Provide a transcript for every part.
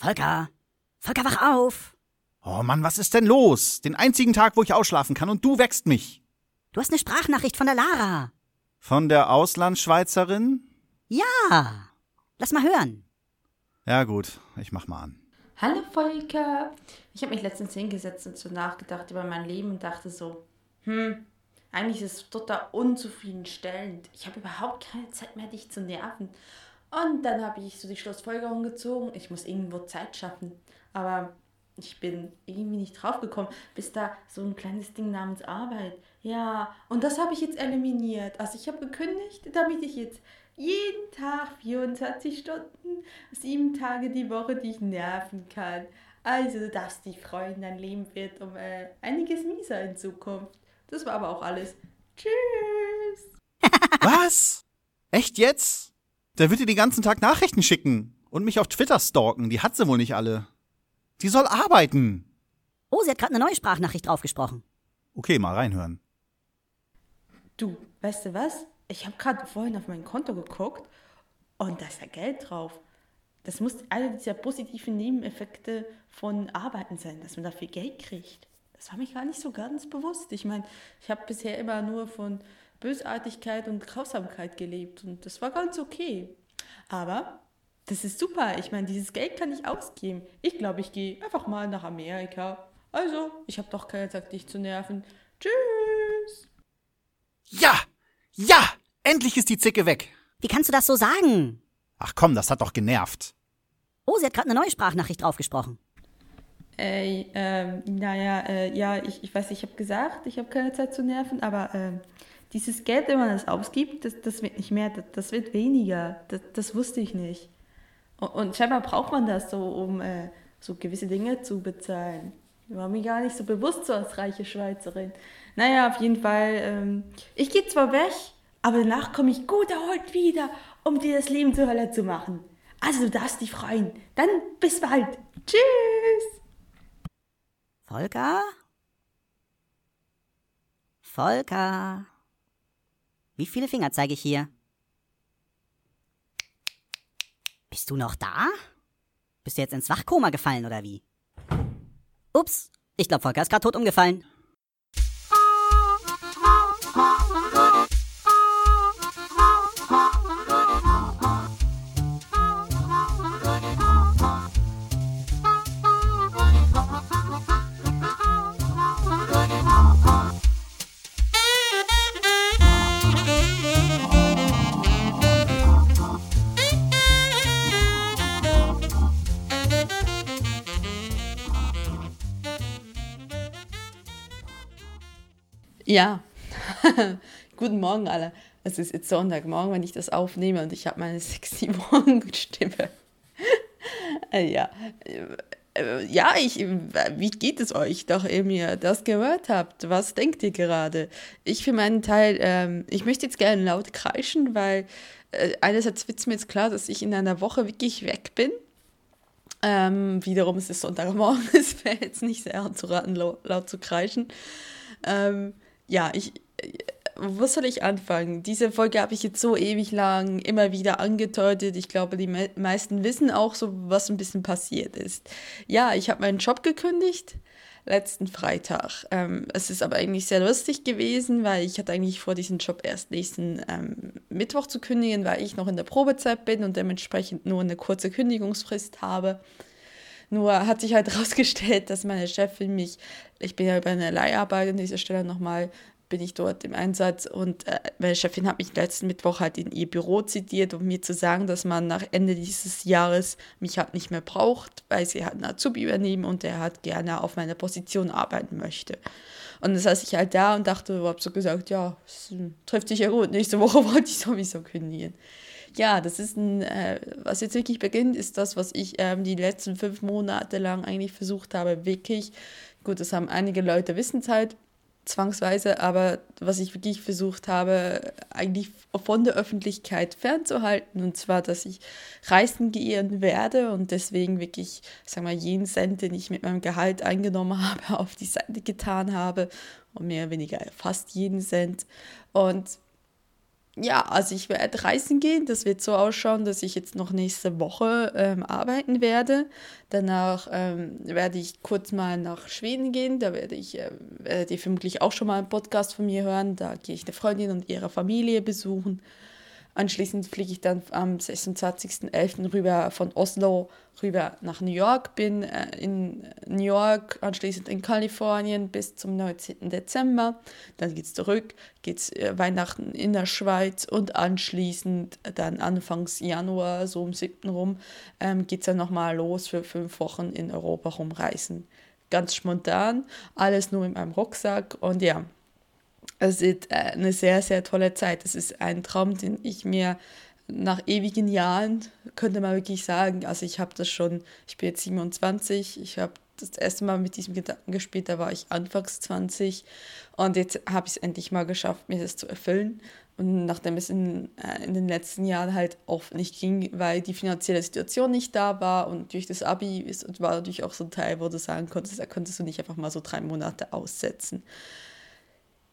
Volker! Volker, wach auf! Oh Mann, was ist denn los? Den einzigen Tag, wo ich ausschlafen kann und du wächst mich. Du hast eine Sprachnachricht von der Lara. Von der Auslandsschweizerin? Ja. Lass mal hören. Ja, gut, ich mach mal an. Hallo Volker. Ich habe mich letztens hingesetzt und so nachgedacht über mein Leben und dachte so, hm, eigentlich ist es total unzufriedenstellend. Ich habe überhaupt keine Zeit mehr, dich zu nerven. Und dann habe ich so die Schlussfolgerung gezogen, ich muss irgendwo Zeit schaffen. Aber ich bin irgendwie nicht draufgekommen, bis da so ein kleines Ding namens Arbeit. Ja, und das habe ich jetzt eliminiert. Also ich habe gekündigt, damit ich jetzt jeden Tag 24 Stunden, sieben Tage die Woche dich nerven kann. Also du darfst dich freuen, dein Leben wird um äh, einiges mieser in Zukunft. Das war aber auch alles. Tschüss. Was? Echt jetzt? Der wird dir den ganzen Tag Nachrichten schicken und mich auf Twitter stalken. Die hat sie wohl nicht alle. Die soll arbeiten. Oh, sie hat gerade eine neue Sprachnachricht draufgesprochen. Okay, mal reinhören. Du, weißt du was? Ich habe gerade vorhin auf mein Konto geguckt und da ist ja Geld drauf. Das muss einer dieser positiven Nebeneffekte von Arbeiten sein, dass man dafür Geld kriegt. Das war mir gar nicht so ganz bewusst. Ich meine, ich habe bisher immer nur von Bösartigkeit und Grausamkeit gelebt und das war ganz okay. Aber das ist super. Ich meine, dieses Geld kann ich ausgeben. Ich glaube, ich gehe einfach mal nach Amerika. Also, ich habe doch keine Zeit, dich zu nerven. Tschüss. Ja! Ja! Endlich ist die Zicke weg. Wie kannst du das so sagen? Ach komm, das hat doch genervt. Oh, sie hat gerade eine neue Sprachnachricht draufgesprochen. Ey, ähm, naja, äh, ja, ich, ich weiß, ich habe gesagt, ich habe keine Zeit zu nerven, aber ähm, dieses Geld, wenn man das ausgibt, das, das wird nicht mehr, das, das wird weniger. Das, das wusste ich nicht. Und, und scheinbar braucht man das so, um äh, so gewisse Dinge zu bezahlen. War mir gar nicht so bewusst, so als reiche Schweizerin. Naja, auf jeden Fall, ähm, ich gehe zwar weg, aber danach komme ich gut erholt wieder, um dir das Leben zur Hölle zu machen. Also du darfst dich freuen. Dann bis bald. Tschüss. Volker? Volker? Wie viele Finger zeige ich hier? Bist du noch da? Bist du jetzt ins Wachkoma gefallen oder wie? Ups, ich glaube, Volker ist gerade tot umgefallen. Ja, guten Morgen alle. Es ist jetzt Sonntagmorgen, wenn ich das aufnehme und ich habe meine sexy Morgenstimme. äh, ja, äh, ja, ich, wie geht es euch, doch ihr mir das gehört habt? Was denkt ihr gerade? Ich für meinen Teil, ähm, ich möchte jetzt gerne laut kreischen, weil äh, einerseits wird es mir jetzt klar, dass ich in einer Woche wirklich weg bin. Ähm, wiederum ist es Sonntagmorgen, es wäre jetzt nicht sehr anzuraten, laut, laut zu kreischen. Ähm, ja, ich, wo soll ich anfangen? Diese Folge habe ich jetzt so ewig lang immer wieder angedeutet. Ich glaube, die me meisten wissen auch so, was ein bisschen passiert ist. Ja, ich habe meinen Job gekündigt letzten Freitag. Ähm, es ist aber eigentlich sehr lustig gewesen, weil ich hatte eigentlich vor, diesen Job erst nächsten ähm, Mittwoch zu kündigen, weil ich noch in der Probezeit bin und dementsprechend nur eine kurze Kündigungsfrist habe. Nur hat sich halt herausgestellt, dass meine Chefin mich, ich bin ja über eine Leiharbeit an dieser Stelle nochmal, bin ich dort im Einsatz und äh, meine Chefin hat mich letzten Mittwoch halt in ihr Büro zitiert, um mir zu sagen, dass man nach Ende dieses Jahres mich halt nicht mehr braucht, weil sie halt einen Azubi übernehmen und der halt gerne auf meiner Position arbeiten möchte. Und das saß ich halt da und dachte, habe so gesagt, ja, es trifft sich ja gut, nächste Woche wollte ich sowieso kündigen ja, das ist ein, äh, was jetzt wirklich beginnt, ist das, was ich ähm, die letzten fünf Monate lang eigentlich versucht habe, wirklich, gut, das haben einige Leute Wissenszeit, zwangsweise, aber was ich wirklich versucht habe, eigentlich von der Öffentlichkeit fernzuhalten, und zwar, dass ich reisen gehen werde und deswegen wirklich, wir mal, jeden Cent, den ich mit meinem Gehalt eingenommen habe, auf die Seite getan habe und mehr oder weniger fast jeden Cent. Und ja, also ich werde reisen gehen. Das wird so ausschauen, dass ich jetzt noch nächste Woche ähm, arbeiten werde. Danach ähm, werde ich kurz mal nach Schweden gehen. Da werde ich, äh, werdet ihr vermutlich auch schon mal einen Podcast von mir hören. Da gehe ich eine Freundin und ihre Familie besuchen. Anschließend fliege ich dann am 26.11. rüber von Oslo rüber nach New York, bin äh, in New York, anschließend in Kalifornien bis zum 19. Dezember. Dann geht es zurück, geht es äh, Weihnachten in der Schweiz und anschließend dann Anfangs Januar, so um 7. rum, ähm, geht es dann nochmal los für fünf Wochen in Europa rumreisen. Ganz spontan, alles nur in meinem Rucksack und ja, es ist äh, eine sehr, sehr tolle Zeit. Es ist ein Traum, den ich mir nach ewigen Jahren, könnte man wirklich sagen, also ich habe das schon, ich bin jetzt 27, ich habe das erste Mal mit diesem Gedanken gespielt, da war ich anfangs 20 und jetzt habe ich es endlich mal geschafft, mir das zu erfüllen. Und nachdem es in, äh, in den letzten Jahren halt oft nicht ging, weil die finanzielle Situation nicht da war und durch das Abi ist, war natürlich auch so ein Teil, wo du sagen konntest, da könntest du nicht einfach mal so drei Monate aussetzen.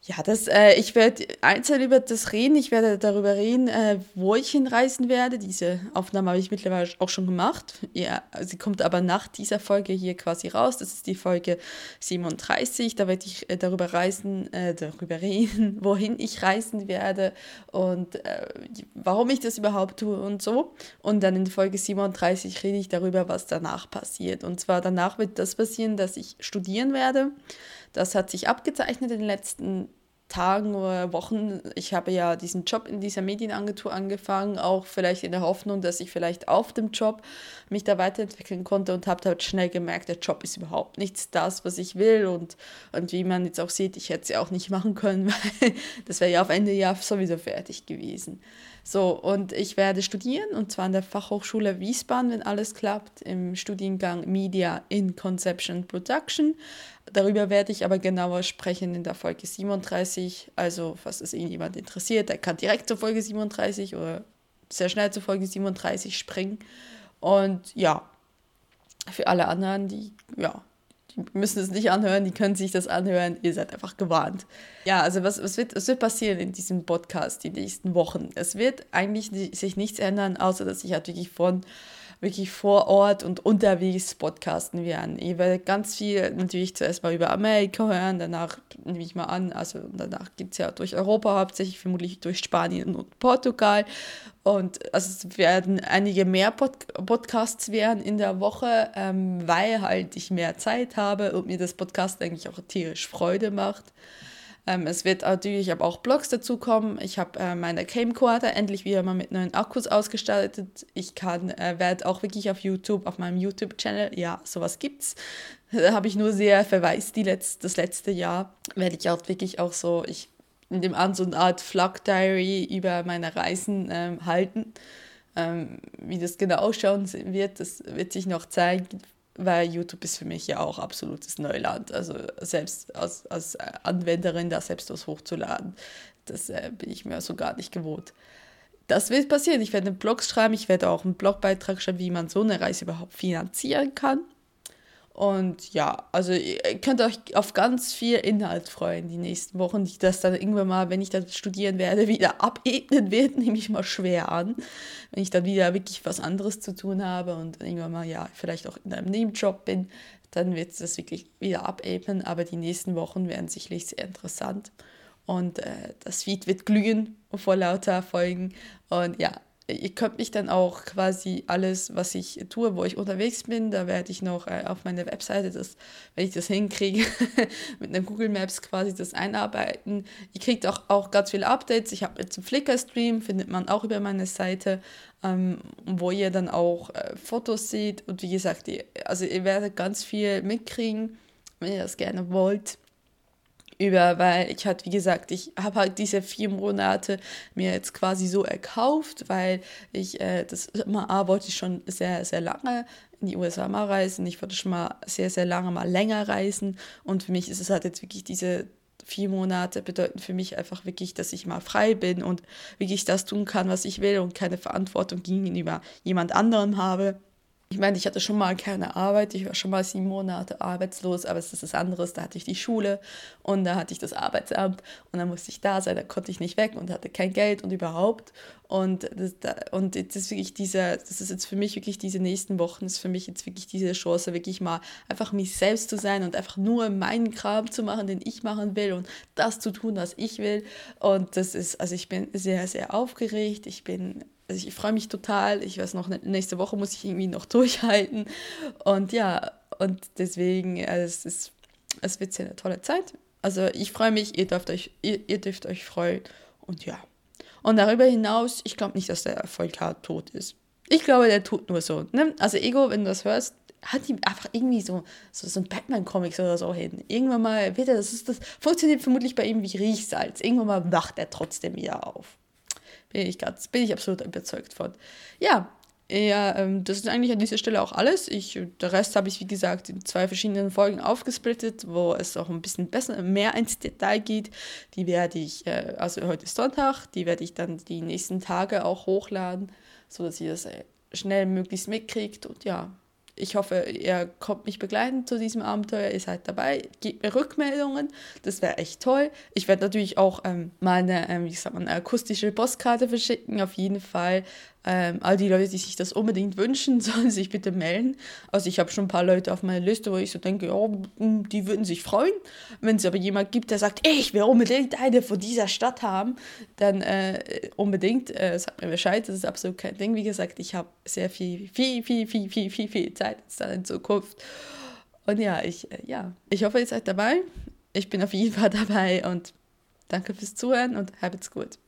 Ja, das, äh, ich werde einzeln über das reden. Ich werde darüber reden, äh, wo ich hinreisen werde. Diese Aufnahme habe ich mittlerweile auch schon gemacht. Ja, sie kommt aber nach dieser Folge hier quasi raus. Das ist die Folge 37. Da werde ich äh, darüber reisen, äh, darüber reden, wohin ich reisen werde und äh, warum ich das überhaupt tue und so. Und dann in Folge 37 rede ich darüber, was danach passiert. Und zwar danach wird das passieren, dass ich studieren werde. Das hat sich abgezeichnet in den letzten Tagen oder Wochen. Ich habe ja diesen Job in dieser Medienagentur angefangen, auch vielleicht in der Hoffnung, dass ich vielleicht auf dem Job mich da weiterentwickeln konnte und habe halt schnell gemerkt, der Job ist überhaupt nichts das, was ich will und, und wie man jetzt auch sieht, ich hätte es ja auch nicht machen können, weil das wäre ja auf Ende Jahr sowieso fertig gewesen. So, und ich werde studieren und zwar an der Fachhochschule Wiesbaden, wenn alles klappt, im Studiengang Media in Conception Production. Darüber werde ich aber genauer sprechen in der Folge 37. Also, falls es irgendjemand interessiert, der kann direkt zur Folge 37 oder sehr schnell zur Folge 37 springen. Und ja, für alle anderen, die ja, die müssen es nicht anhören, die können sich das anhören. Ihr seid einfach gewarnt. Ja, also was, was, wird, was wird passieren in diesem Podcast die nächsten Wochen? Es wird eigentlich sich nichts ändern, außer dass ich halt wirklich von wirklich vor Ort und unterwegs podcasten werden. Ich werde ganz viel natürlich zuerst mal über Amerika hören, danach nehme ich mal an, also danach gibt es ja durch Europa hauptsächlich, vermutlich durch Spanien und Portugal. Und also es werden einige mehr Pod Podcasts werden in der Woche, ähm, weil halt ich mehr Zeit habe und mir das Podcast eigentlich auch tierisch Freude macht. Ähm, es wird natürlich aber auch Blogs dazu kommen. Ich habe äh, meine Camcorder endlich wieder mal mit neuen Akkus ausgestattet. Ich kann, äh, werde auch wirklich auf YouTube, auf meinem YouTube-Channel, ja, sowas gibt's. Da habe ich nur sehr verweist, die letzt, das letzte Jahr werde ich auch wirklich auch so, ich nehme an, so eine Art Vlog-Diary über meine Reisen ähm, halten. Ähm, wie das genau ausschauen wird, das wird sich noch zeigen weil YouTube ist für mich ja auch absolutes Neuland. Also selbst als, als Anwenderin da selbst was hochzuladen, das äh, bin ich mir so gar nicht gewohnt. Das wird passieren. Ich werde einen Blog schreiben, ich werde auch einen Blogbeitrag schreiben, wie man so eine Reise überhaupt finanzieren kann. Und ja, also ihr könnt euch auf ganz viel Inhalt freuen die nächsten Wochen, die das dann irgendwann mal, wenn ich dann studieren werde, wieder abebnen wird, nehme ich mal schwer an. Wenn ich dann wieder wirklich was anderes zu tun habe und irgendwann mal, ja, vielleicht auch in einem Nebenjob bin, dann wird es das wirklich wieder abebnen. Aber die nächsten Wochen werden sicherlich sehr interessant. Und äh, das Feed wird glühen vor lauter Folgen. Und ja, ihr könnt mich dann auch quasi alles, was ich tue, wo ich unterwegs bin, da werde ich noch äh, auf meiner Webseite, das, wenn ich das hinkriege, mit einem Google Maps quasi das einarbeiten. Ihr kriegt auch, auch ganz viele Updates. Ich habe jetzt einen Flickr-Stream, findet man auch über meine Seite, ähm, wo ihr dann auch äh, Fotos seht. Und wie gesagt, ihr, also ihr werdet ganz viel mitkriegen, wenn ihr das gerne wollt über, weil ich halt, wie gesagt, ich habe halt diese vier Monate mir jetzt quasi so erkauft, weil ich äh, das immer A, wollte ich schon sehr, sehr lange in die USA mal reisen. Ich wollte schon mal sehr, sehr lange mal länger reisen. Und für mich ist es halt jetzt wirklich diese vier Monate bedeuten für mich einfach wirklich, dass ich mal frei bin und wirklich das tun kann, was ich will und keine Verantwortung gegenüber jemand anderem habe. Ich meine, ich hatte schon mal keine Arbeit, ich war schon mal sieben Monate arbeitslos, aber es ist was anderes. Da hatte ich die Schule und da hatte ich das Arbeitsamt und dann musste ich da sein, da konnte ich nicht weg und hatte kein Geld und überhaupt. Und das, und das ist wirklich diese, das ist jetzt für mich wirklich diese nächsten Wochen, ist für mich jetzt wirklich diese Chance, wirklich mal einfach mich selbst zu sein und einfach nur meinen Kram zu machen, den ich machen will und das zu tun, was ich will. Und das ist, also ich bin sehr, sehr aufgeregt, ich bin also ich freue mich total. Ich weiß noch, nächste Woche muss ich irgendwie noch durchhalten. Und ja, und deswegen, es, ist, es wird eine tolle Zeit. Also ich freue mich, ihr dürft euch, ihr, ihr dürft euch freuen. Und ja. Und darüber hinaus, ich glaube nicht, dass der Erfolg hart tot ist. Ich glaube, der tut nur so. Ne? Also Ego, wenn du das hörst, hat ihm einfach irgendwie so, so, so ein Batman-Comics oder so hin. Irgendwann mal wird er, das, ist, das funktioniert vermutlich bei ihm wie Riechsalz. Irgendwann mal wacht er trotzdem wieder auf. Ich, grad, bin ich absolut überzeugt von. Ja, ja, ähm, das ist eigentlich an dieser Stelle auch alles. Ich, der Rest habe ich, wie gesagt, in zwei verschiedenen Folgen aufgesplittet, wo es auch ein bisschen besser, mehr ins Detail geht. Die werde ich, äh, also heute ist Sonntag, die werde ich dann die nächsten Tage auch hochladen, sodass ihr das äh, schnell möglichst mitkriegt. Und ja, ich hoffe, ihr kommt mich begleiten zu diesem Abenteuer, ihr seid dabei, gebt mir Rückmeldungen, das wäre echt toll. Ich werde natürlich auch ähm, mal eine, ähm, wie sagt man, akustische Postkarte verschicken, auf jeden Fall. Ähm, all die Leute, die sich das unbedingt wünschen, sollen sich bitte melden. Also ich habe schon ein paar Leute auf meiner Liste, wo ich so denke, hm, die würden sich freuen. Wenn es aber jemand gibt, der sagt, ich will unbedingt eine von dieser Stadt haben, dann äh, unbedingt, äh, sagt mir Bescheid, das ist absolut kein Ding. Wie gesagt, ich habe sehr viel, viel, viel, viel, viel, viel, viel Zeit dann in Zukunft. Und ja, ich, äh, ja, ich hoffe, ihr seid dabei. Ich bin auf jeden Fall dabei und danke fürs Zuhören und habt's gut.